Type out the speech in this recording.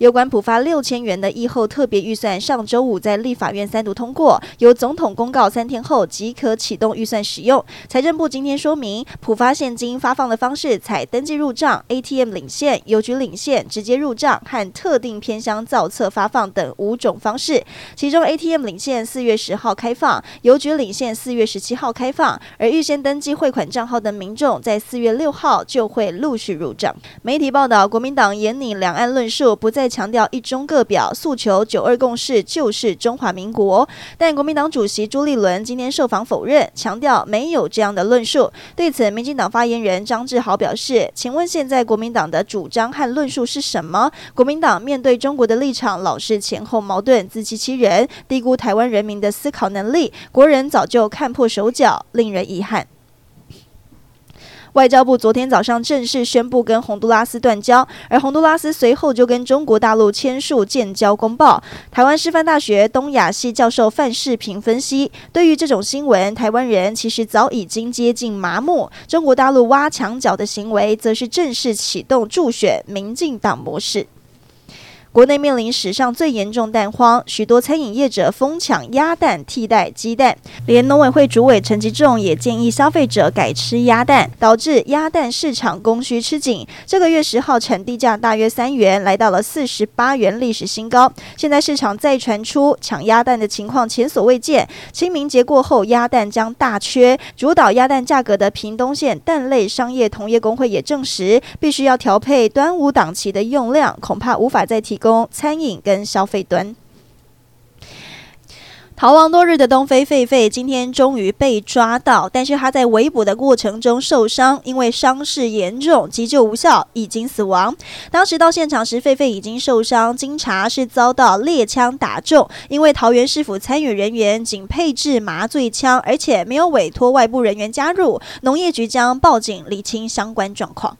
有关普发六千元的疫后特别预算，上周五在立法院三读通过，由总统公告三天后即可启动预算使用。财政部今天说明，普发现金发放的方式采登记入账、ATM 领现、邮局领现、直接入账和特定偏乡造册发放等五种方式。其中 ATM 领现四月十号开放，邮局领现四月十七号开放，而预先登记汇款账号的民众在四月六号就会陆续入账。媒体报道，国民党严拟两岸论述，不再强调一中各表，诉求九二共识就是中华民国。但国民党主席朱立伦今天受访否认，强调没有这样的论述。对此，民进党发言人张志豪表示：“请问现在国民党的主张和论述是什么？国民党面对中国的立场老是前后矛盾、自欺欺人，低估台湾人民的思考能力。国人早就看破手脚，令人遗憾。”外交部昨天早上正式宣布跟洪都拉斯断交，而洪都拉斯随后就跟中国大陆签署建交公报。台湾师范大学东亚系教授范世平分析，对于这种新闻，台湾人其实早已经接近麻木。中国大陆挖墙脚的行为，则是正式启动助选民进党模式。国内面临史上最严重蛋荒，许多餐饮业者疯抢鸭蛋替代鸡蛋，连农委会主委陈吉仲也建议消费者改吃鸭蛋，导致鸭蛋市场供需吃紧。这个月十号产地价大约三元，来到了四十八元历史新高。现在市场再传出抢鸭蛋的情况前所未见，清明节过后鸭蛋将大缺。主导鸭蛋价格的屏东县蛋类商业同业工会也证实，必须要调配端午档期的用量，恐怕无法再提。供餐饮跟消费端。逃亡多日的东非狒狒今天终于被抓到，但是他在围捕的过程中受伤，因为伤势严重，急救无效，已经死亡。当时到现场时，狒狒已经受伤，经查是遭到猎枪打中。因为桃园市府参与人员仅配置麻醉枪，而且没有委托外部人员加入，农业局将报警厘清相关状况。